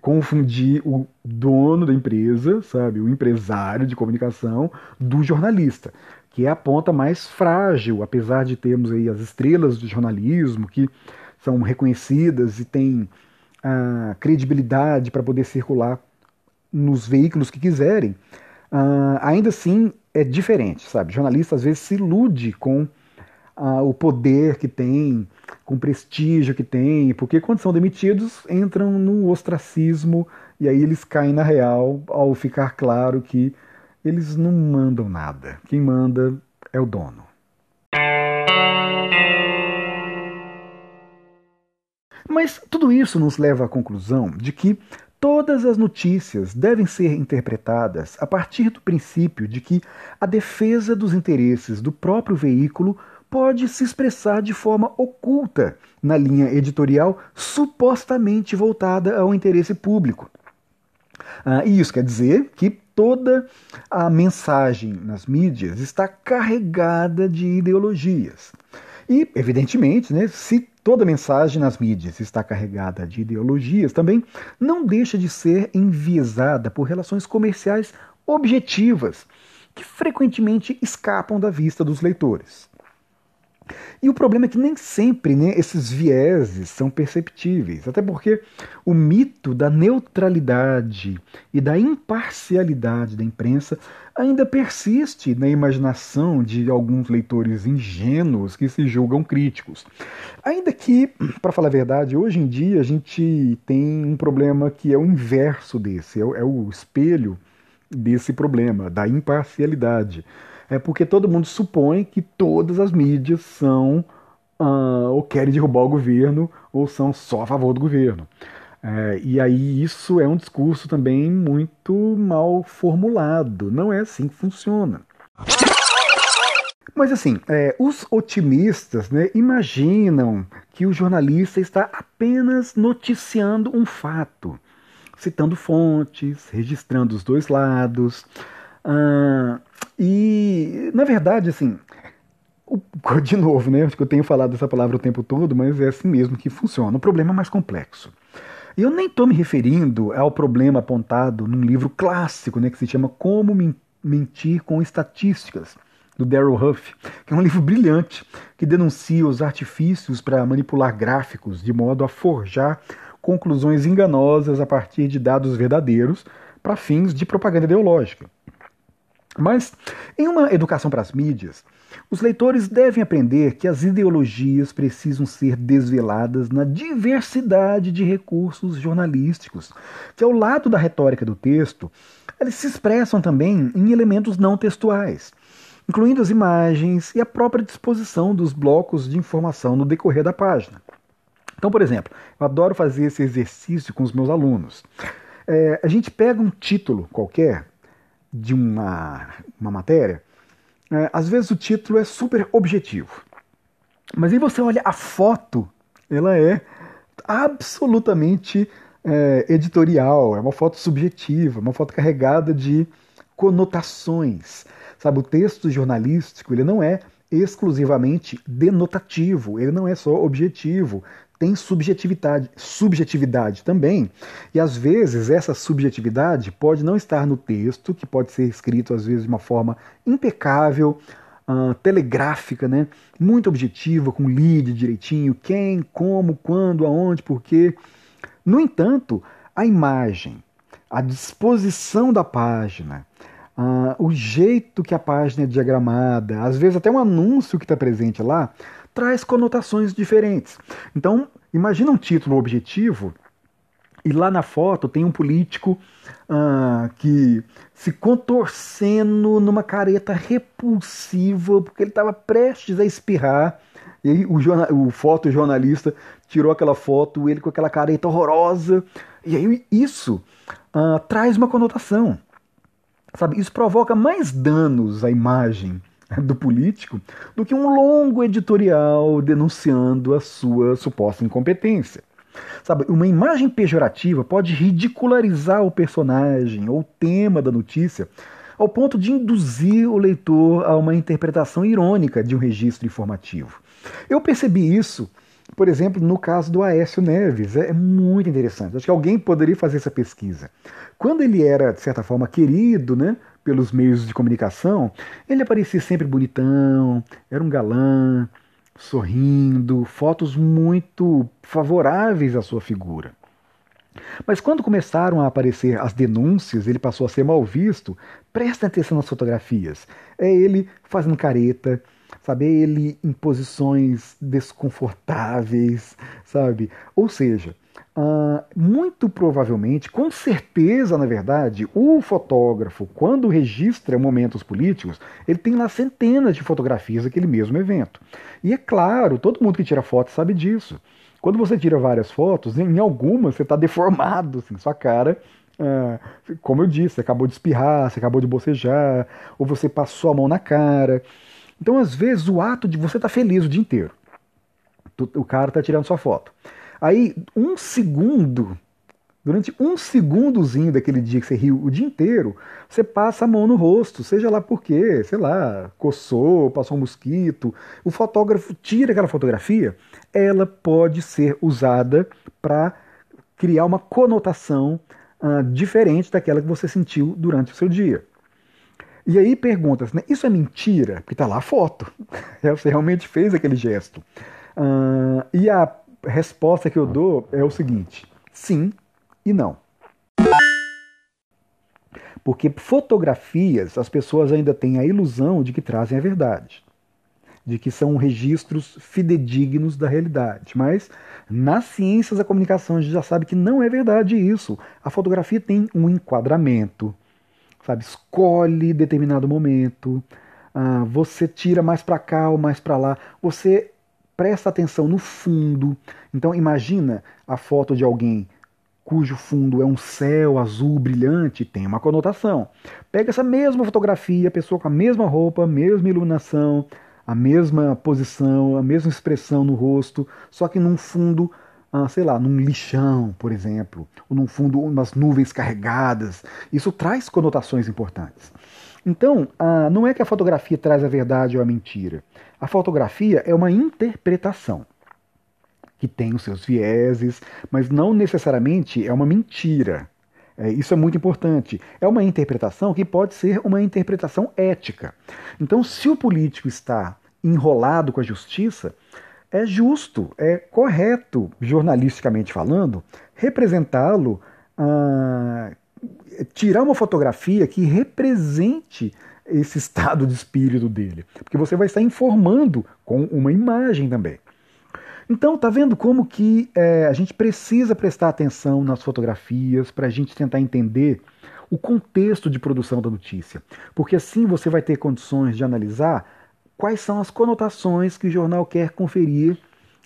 S1: confundir o dono da empresa, sabe, o empresário de comunicação, do jornalista, que é a ponta mais frágil, apesar de termos aí as estrelas do jornalismo que são reconhecidas e têm a credibilidade para poder circular nos veículos que quiserem, uh, ainda assim é diferente, sabe? O jornalista às vezes se ilude com uh, o poder que tem, com o prestígio que tem, porque quando são demitidos entram no ostracismo e aí eles caem na real ao ficar claro que eles não mandam nada. Quem manda é o dono. Mas tudo isso nos leva à conclusão de que todas as notícias devem ser interpretadas a partir do princípio de que a defesa dos interesses do próprio veículo pode se expressar de forma oculta na linha editorial supostamente voltada ao interesse público. Ah, e isso quer dizer que toda a mensagem nas mídias está carregada de ideologias. E, evidentemente, né, se toda mensagem nas mídias está carregada de ideologias, também não deixa de ser enviesada por relações comerciais objetivas, que frequentemente escapam da vista dos leitores. E o problema é que nem sempre né, esses vieses são perceptíveis, até porque o mito da neutralidade e da imparcialidade da imprensa ainda persiste na imaginação de alguns leitores ingênuos que se julgam críticos. Ainda que, para falar a verdade, hoje em dia a gente tem um problema que é o inverso desse, é o, é o espelho desse problema, da imparcialidade é porque todo mundo supõe que todas as mídias são uh, ou querem derrubar o governo ou são só a favor do governo. É, e aí isso é um discurso também muito mal formulado. Não é assim que funciona. Mas assim, é, os otimistas né, imaginam que o jornalista está apenas noticiando um fato, citando fontes, registrando os dois lados. Uh, e, na verdade, assim, de novo, né? Acho que eu tenho falado essa palavra o tempo todo, mas é assim mesmo que funciona. O problema é mais complexo. E eu nem estou me referindo ao problema apontado num livro clássico, né, que se chama Como Mentir com Estatísticas, do Darrell Huff, que é um livro brilhante que denuncia os artifícios para manipular gráficos de modo a forjar conclusões enganosas a partir de dados verdadeiros para fins de propaganda ideológica. Mas, em uma educação para as mídias, os leitores devem aprender que as ideologias precisam ser desveladas na diversidade de recursos jornalísticos, que ao lado da retórica do texto, eles se expressam também em elementos não textuais, incluindo as imagens e a própria disposição dos blocos de informação no decorrer da página. Então, por exemplo, eu adoro fazer esse exercício com os meus alunos. É, a gente pega um título qualquer de uma, uma matéria, é, às vezes o título é super objetivo. Mas aí você olha a foto, ela é absolutamente é, editorial, é uma foto subjetiva, uma foto carregada de conotações. Sabe, o texto jornalístico ele não é exclusivamente denotativo, ele não é só objetivo, tem subjetividade, subjetividade também. E às vezes essa subjetividade pode não estar no texto, que pode ser escrito às vezes de uma forma impecável, uh, telegráfica, né? muito objetiva, com lead direitinho, quem, como, quando, aonde, porquê. No entanto, a imagem, a disposição da página, uh, o jeito que a página é diagramada, às vezes até um anúncio que está presente lá, traz conotações diferentes. Então, imagina um título objetivo e lá na foto tem um político uh, que se contorcendo numa careta repulsiva porque ele estava prestes a espirrar. E aí o, jornal, o fotojornalista tirou aquela foto, ele com aquela careta horrorosa. E aí isso uh, traz uma conotação. Sabe, isso provoca mais danos à imagem do político do que um longo editorial denunciando a sua suposta incompetência. Sabe, uma imagem pejorativa pode ridicularizar o personagem ou o tema da notícia, ao ponto de induzir o leitor a uma interpretação irônica de um registro informativo. Eu percebi isso, por exemplo, no caso do Aécio Neves. É muito interessante. Acho que alguém poderia fazer essa pesquisa. Quando ele era, de certa forma, querido né, pelos meios de comunicação, ele aparecia sempre bonitão, era um galã, sorrindo, fotos muito favoráveis à sua figura. Mas quando começaram a aparecer as denúncias, ele passou a ser mal visto. Prestem atenção nas fotografias. É ele fazendo careta, sabe? É ele em posições desconfortáveis, sabe? Ou seja, Uh, muito provavelmente, com certeza, na verdade, o fotógrafo, quando registra momentos políticos, ele tem lá centenas de fotografias daquele mesmo evento. E é claro, todo mundo que tira foto sabe disso. Quando você tira várias fotos, em algumas você está deformado, assim, sua cara. É, como eu disse, você acabou de espirrar, você acabou de bocejar, ou você passou a mão na cara. Então, às vezes, o ato de você estar tá feliz o dia inteiro. O cara está tirando sua foto. Aí, um segundo, durante um segundozinho daquele dia que você riu o dia inteiro, você passa a mão no rosto, seja lá por quê, sei lá, coçou, passou um mosquito. O fotógrafo tira aquela fotografia, ela pode ser usada para criar uma conotação uh, diferente daquela que você sentiu durante o seu dia. E aí pergunta-se, né, isso é mentira? Porque está lá a foto. Você realmente fez aquele gesto. Uh, e a resposta que eu dou é o seguinte: sim e não. Porque fotografias, as pessoas ainda têm a ilusão de que trazem a verdade de que são registros fidedignos da realidade. Mas nas ciências da comunicação a gente já sabe que não é verdade isso. A fotografia tem um enquadramento, sabe? Escolhe determinado momento, ah, você tira mais para cá ou mais para lá, você presta atenção no fundo. Então imagina a foto de alguém cujo fundo é um céu azul brilhante, tem uma conotação. Pega essa mesma fotografia, pessoa com a mesma roupa, mesma iluminação, a mesma posição, a mesma expressão no rosto, só que num fundo, ah, sei lá, num lixão, por exemplo, ou num fundo, umas nuvens carregadas. Isso traz conotações importantes. Então, ah, não é que a fotografia traz a verdade ou a mentira. A fotografia é uma interpretação que tem os seus vieses, mas não necessariamente é uma mentira. É, isso é muito importante. É uma interpretação que pode ser uma interpretação ética. Então, se o político está enrolado com a justiça, é justo, é correto, jornalisticamente falando, representá-lo, ah, tirar uma fotografia que represente esse estado de espírito dele. Porque você vai estar informando com uma imagem também. Então, tá vendo como que é, a gente precisa prestar atenção nas fotografias para a gente tentar entender o contexto de produção da notícia, porque assim você vai ter condições de analisar quais são as conotações que o jornal quer conferir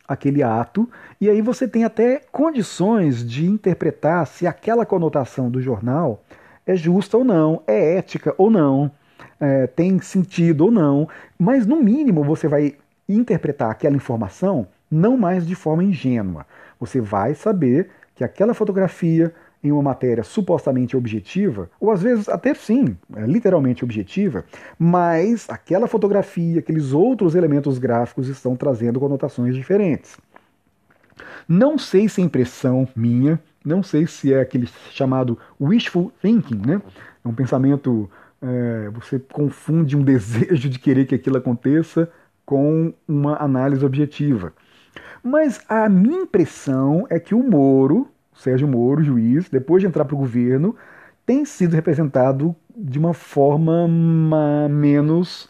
S1: aquele ato, e aí você tem até condições de interpretar se aquela conotação do jornal é justa ou não, é ética ou não, é, tem sentido ou não, mas no mínimo você vai interpretar aquela informação não mais de forma ingênua. Você vai saber que aquela fotografia em uma matéria supostamente objetiva, ou às vezes até sim, é literalmente objetiva, mas aquela fotografia, aqueles outros elementos gráficos estão trazendo conotações diferentes. Não sei se é impressão minha, não sei se é aquele chamado wishful thinking, né? É um pensamento, é, você confunde um desejo de querer que aquilo aconteça com uma análise objetiva. Mas a minha impressão é que o Moro, Sérgio Moro, juiz, depois de entrar para o governo, tem sido representado de uma forma menos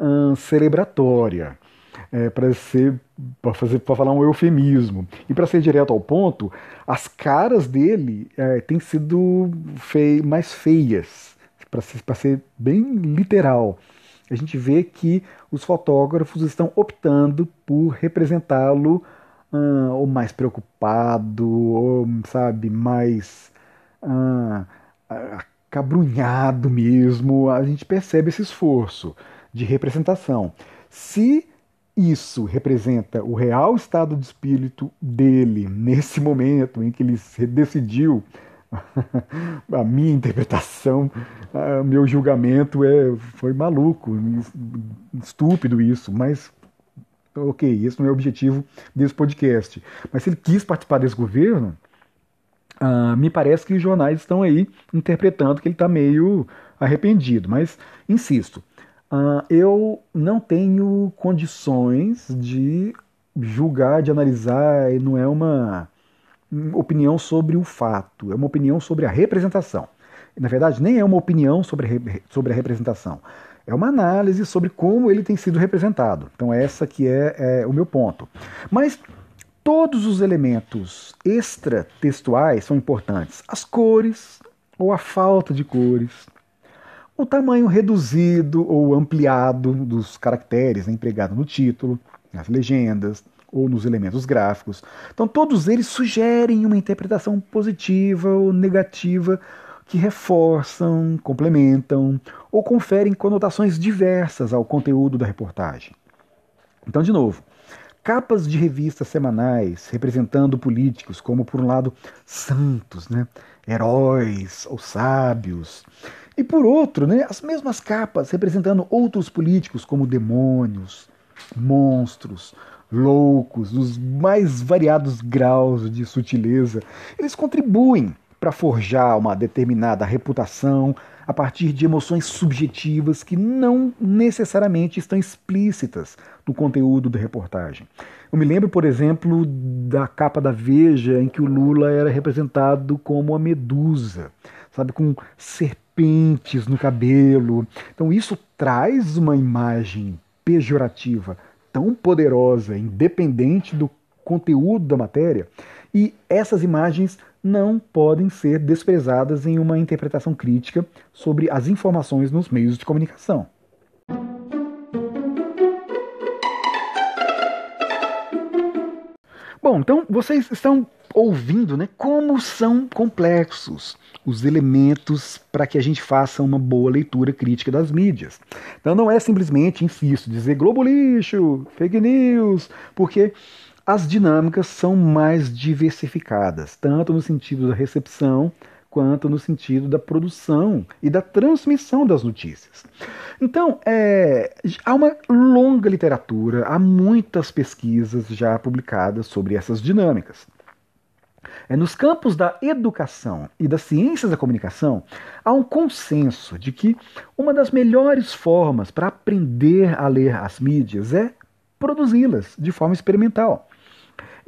S1: hum, celebratória. É, para ser para fazer para falar um eufemismo e para ser direto ao ponto as caras dele é, têm sido fei mais feias para ser, ser bem literal a gente vê que os fotógrafos estão optando por representá-lo uh, ou mais preocupado, ou, sabe, mais uh, acabrunhado mesmo. A gente percebe esse esforço de representação. Se isso representa o real estado de espírito dele nesse momento em que ele decidiu a minha interpretação, o meu julgamento é, foi maluco, estúpido isso, mas ok, esse não é o objetivo desse podcast. Mas se ele quis participar desse governo, uh, me parece que os jornais estão aí interpretando que ele está meio arrependido. Mas, insisto, uh, eu não tenho condições de julgar, de analisar, e não é uma opinião sobre o fato, é uma opinião sobre a representação. Na verdade, nem é uma opinião sobre a, sobre a representação, é uma análise sobre como ele tem sido representado. Então, essa que é, é o meu ponto. Mas todos os elementos extratextuais são importantes. As cores ou a falta de cores, o tamanho reduzido ou ampliado dos caracteres né, empregado no título, nas legendas ou nos elementos gráficos. Então, todos eles sugerem uma interpretação positiva ou negativa que reforçam, complementam ou conferem conotações diversas ao conteúdo da reportagem. Então, de novo, capas de revistas semanais representando políticos como, por um lado, santos, né? heróis ou sábios, e por outro, né, as mesmas capas representando outros políticos como demônios, monstros, loucos, os mais variados graus de sutileza, eles contribuem para forjar uma determinada reputação a partir de emoções subjetivas que não necessariamente estão explícitas no conteúdo da reportagem. Eu me lembro, por exemplo, da capa da Veja em que o Lula era representado como a medusa, sabe, com serpentes no cabelo. Então isso traz uma imagem pejorativa tão poderosa, independente do conteúdo da matéria, e essas imagens não podem ser desprezadas em uma interpretação crítica sobre as informações nos meios de comunicação. Bom, então vocês estão ouvindo né, como são complexos os elementos para que a gente faça uma boa leitura crítica das mídias. Então não é simplesmente, insisto, dizer Globo lixo, fake news, porque as dinâmicas são mais diversificadas, tanto no sentido da recepção quanto no sentido da produção e da transmissão das notícias. Então, é, há uma longa literatura, há muitas pesquisas já publicadas sobre essas dinâmicas. É, nos campos da educação e das ciências da comunicação, há um consenso de que uma das melhores formas para aprender a ler as mídias é produzi-las de forma experimental.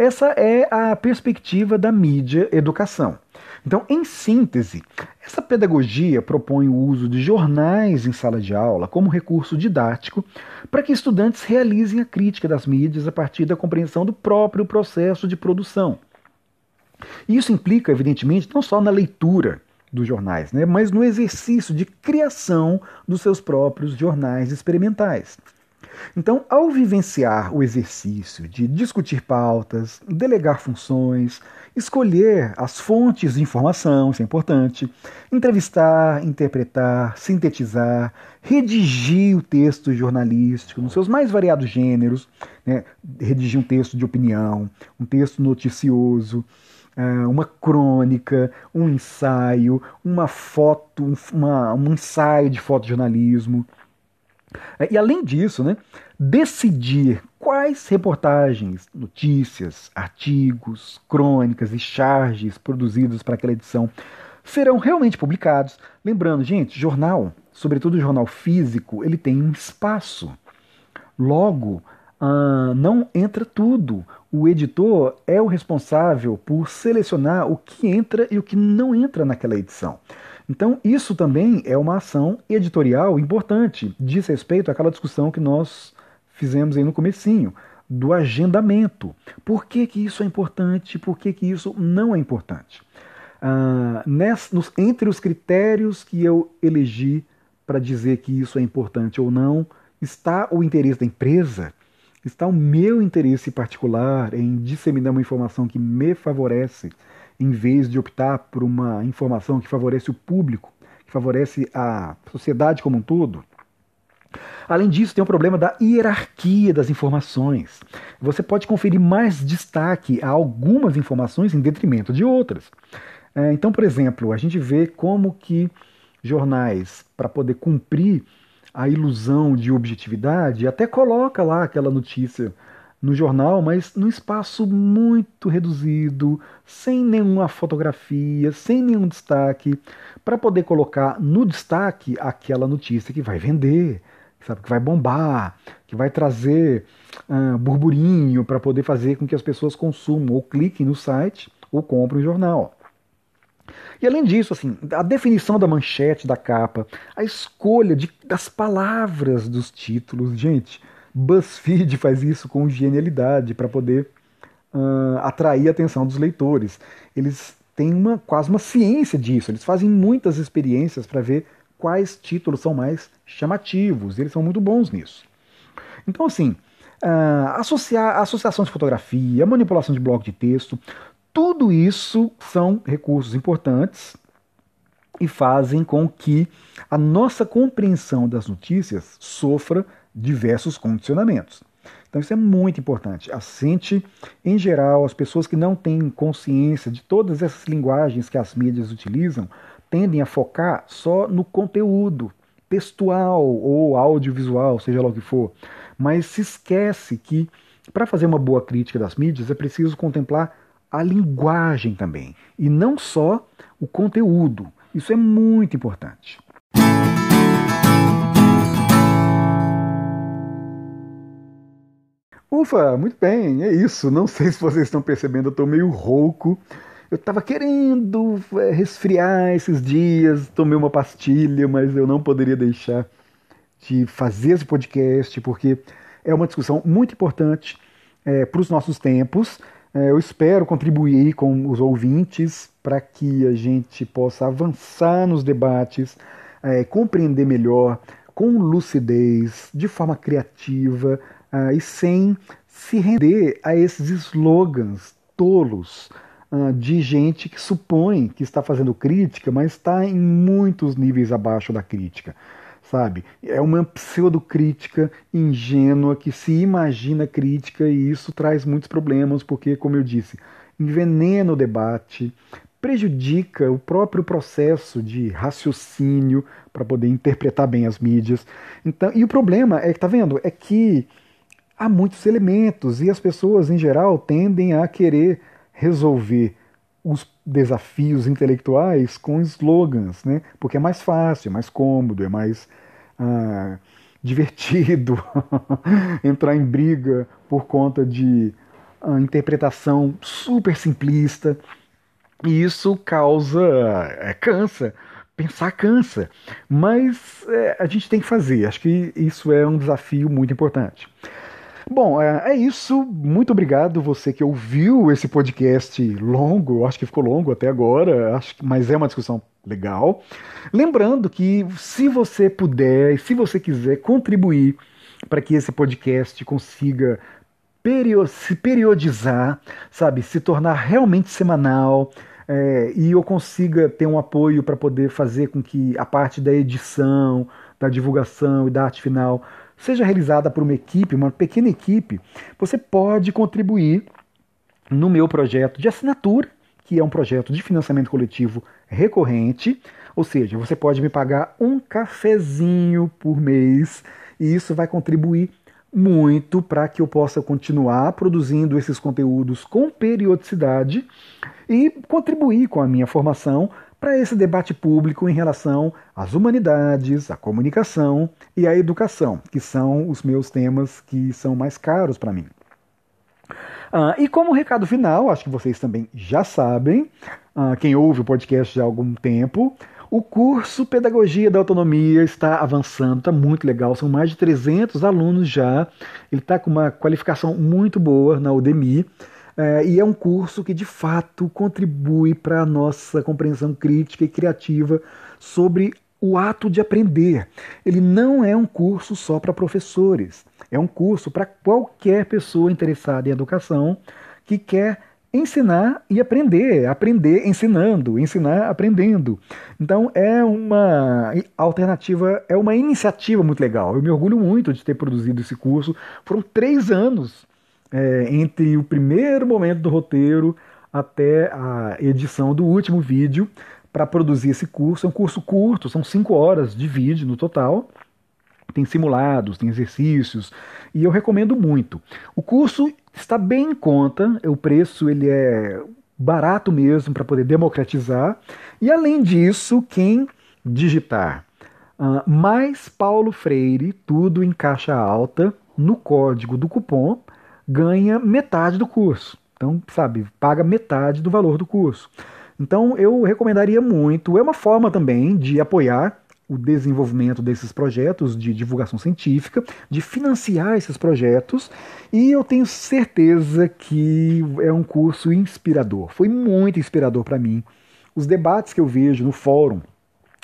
S1: Essa é a perspectiva da mídia educação. Então, em síntese, essa pedagogia propõe o uso de jornais em sala de aula como recurso didático para que estudantes realizem a crítica das mídias a partir da compreensão do próprio processo de produção. Isso implica, evidentemente, não só na leitura dos jornais, né, mas no exercício de criação dos seus próprios jornais experimentais. Então, ao vivenciar o exercício de discutir pautas, delegar funções, escolher as fontes de informação, isso é importante, entrevistar, interpretar, sintetizar, redigir o texto jornalístico nos seus mais variados gêneros, né? redigir um texto de opinião, um texto noticioso, é, uma crônica, um ensaio, uma foto, uma, um ensaio de fotojornalismo. É, e além disso, né, decidir quais reportagens, notícias, artigos, crônicas e charges produzidos para aquela edição serão realmente publicados. Lembrando, gente, jornal, sobretudo jornal físico, ele tem um espaço. Logo, uh, não entra tudo. O editor é o responsável por selecionar o que entra e o que não entra naquela edição. Então, isso também é uma ação editorial importante, diz respeito àquela discussão que nós fizemos aí no comecinho, do agendamento. Por que, que isso é importante? Por que, que isso não é importante? Ah, nessa, nos, entre os critérios que eu elegi para dizer que isso é importante ou não, está o interesse da empresa, está o meu interesse particular em disseminar uma informação que me favorece, em vez de optar por uma informação que favorece o público, que favorece a sociedade como um todo. Além disso, tem o problema da hierarquia das informações. Você pode conferir mais destaque a algumas informações em detrimento de outras. É, então, por exemplo, a gente vê como que jornais, para poder cumprir a ilusão de objetividade, até coloca lá aquela notícia no jornal, mas num espaço muito reduzido, sem nenhuma fotografia, sem nenhum destaque, para poder colocar no destaque aquela notícia que vai vender, sabe, que vai bombar, que vai trazer uh, burburinho para poder fazer com que as pessoas consumam ou cliquem no site ou comprem o jornal. E além disso, assim, a definição da manchete, da capa, a escolha de, das palavras dos títulos, gente, BuzzFeed faz isso com genialidade para poder uh, atrair a atenção dos leitores. Eles têm uma, quase uma ciência disso, eles fazem muitas experiências para ver quais títulos são mais chamativos, eles são muito bons nisso. Então, assim, uh, associar associação de fotografia, manipulação de bloco de texto, tudo isso são recursos importantes e fazem com que a nossa compreensão das notícias sofra diversos condicionamentos. Então isso é muito importante. A gente, em geral, as pessoas que não têm consciência de todas essas linguagens que as mídias utilizam, tendem a focar só no conteúdo textual ou audiovisual, seja lá o que for, mas se esquece que para fazer uma boa crítica das mídias é preciso contemplar a linguagem também, e não só o conteúdo. Isso é muito importante. Ufa, muito bem, é isso. Não sei se vocês estão percebendo, eu estou meio rouco. Eu estava querendo é, resfriar esses dias, tomei uma pastilha, mas eu não poderia deixar de fazer esse podcast, porque é uma discussão muito importante é, para os nossos tempos. É, eu espero contribuir com os ouvintes para que a gente possa avançar nos debates, é, compreender melhor, com lucidez, de forma criativa uh, e sem se render a esses slogans tolos uh, de gente que supõe que está fazendo crítica, mas está em muitos níveis abaixo da crítica sabe? É uma pseudocrítica ingênua que se imagina crítica e isso traz muitos problemas, porque, como eu disse, envenena o debate, prejudica o próprio processo de raciocínio para poder interpretar bem as mídias. Então, e o problema é que tá vendo, é que há muitos elementos e as pessoas em geral tendem a querer resolver os desafios intelectuais com slogans, né? Porque é mais fácil, é mais cômodo, é mais ah, divertido entrar em briga por conta de ah, interpretação super simplista. E isso causa. É, cansa. Pensar cansa. Mas é, a gente tem que fazer. Acho que isso é um desafio muito importante. Bom, é, é, isso. Muito obrigado você que ouviu esse podcast longo. Acho que ficou longo até agora, acho, mas é uma discussão legal. Lembrando que se você puder, se você quiser contribuir para que esse podcast consiga se periodizar, sabe, se tornar realmente semanal. É, e eu consiga ter um apoio para poder fazer com que a parte da edição, da divulgação e da arte final seja realizada por uma equipe, uma pequena equipe, você pode contribuir no meu projeto de assinatura, que é um projeto de financiamento coletivo recorrente, ou seja, você pode me pagar um cafezinho por mês e isso vai contribuir muito para que eu possa continuar produzindo esses conteúdos com periodicidade e contribuir com a minha formação para esse debate público em relação às humanidades, à comunicação e à educação, que são os meus temas que são mais caros para mim. Ah, e como recado final, acho que vocês também já sabem, ah, quem ouve o podcast já há algum tempo, o curso Pedagogia da Autonomia está avançando, está muito legal, são mais de 300 alunos já, ele está com uma qualificação muito boa na Udemy. É, e é um curso que de fato contribui para a nossa compreensão crítica e criativa sobre o ato de aprender. Ele não é um curso só para professores, é um curso para qualquer pessoa interessada em educação que quer ensinar e aprender, aprender ensinando, ensinar aprendendo. Então é uma alternativa, é uma iniciativa muito legal. Eu me orgulho muito de ter produzido esse curso. Foram três anos é, entre o primeiro momento do roteiro até a edição do último vídeo para produzir esse curso. É um curso curto, são cinco horas de vídeo no total. Tem simulados, tem exercícios e eu recomendo muito. O curso está bem em conta, o preço ele é barato mesmo para poder democratizar. E além disso, quem digitar uh, mais Paulo Freire, tudo em caixa alta, no código do cupom, ganha metade do curso. Então, sabe, paga metade do valor do curso. Então, eu recomendaria muito. É uma forma também de apoiar o desenvolvimento desses projetos de divulgação científica, de financiar esses projetos, e eu tenho certeza que é um curso inspirador. Foi muito inspirador para mim. Os debates que eu vejo no fórum,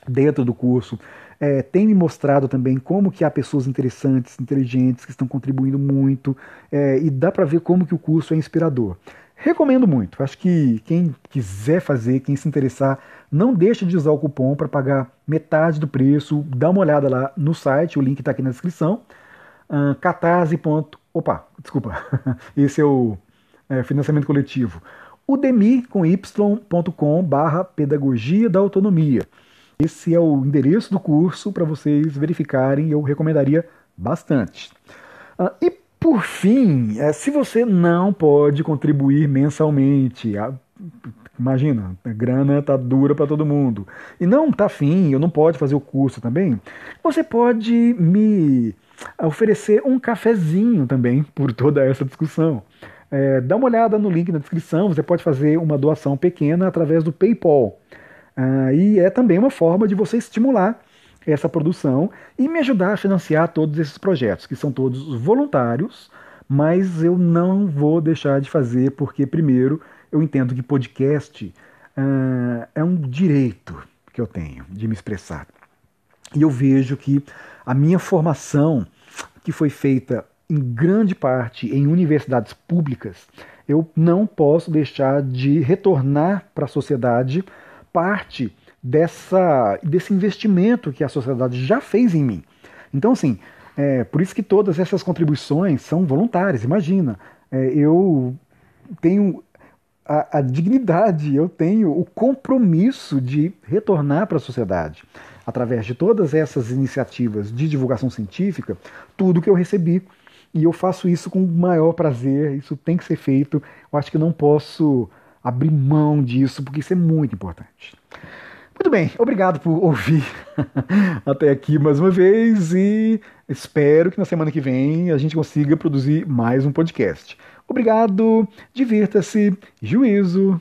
S1: dentro do curso, é, tem me mostrado também como que há pessoas interessantes, inteligentes, que estão contribuindo muito, é, e dá para ver como que o curso é inspirador. Recomendo muito. Acho que quem quiser fazer, quem se interessar, não deixe de usar o cupom para pagar metade do preço. Dá uma olhada lá no site, o link está aqui na descrição. Uh, catarse. Opa, desculpa. Esse é o é, financiamento coletivo. Udemy com y.com barra pedagogia da autonomia. Esse é o endereço do curso para vocês verificarem. Eu recomendaria bastante. Uh, e por fim, é, se você não pode contribuir mensalmente, imagina, a grana tá dura para todo mundo, e não tá afim, eu não pode fazer o curso também, você pode me oferecer um cafezinho também por toda essa discussão. É, dá uma olhada no link na descrição, você pode fazer uma doação pequena através do PayPal. Ah, e é também uma forma de você estimular essa produção e me ajudar a financiar todos esses projetos, que são todos voluntários, mas eu não vou deixar de fazer porque, primeiro, eu entendo que podcast uh, é um direito que eu tenho de me expressar. E eu vejo que a minha formação, que foi feita em grande parte em universidades públicas, eu não posso deixar de retornar para a sociedade parte dessa, desse investimento que a sociedade já fez em mim. Então, assim, é, por isso que todas essas contribuições são voluntárias. Imagina, é, eu tenho a, a, dignidade, eu tenho o compromisso de retornar para a sociedade, através de todas essas iniciativas de divulgação científica, tudo que eu recebi. E eu faço isso com o maior prazer, isso tem que ser feito. Eu acho que não posso abrir mão disso, porque isso é muito importante. Muito bem, obrigado por ouvir até aqui mais uma vez e espero que na semana que vem a gente consiga produzir mais um podcast. Obrigado, divirta-se, juízo.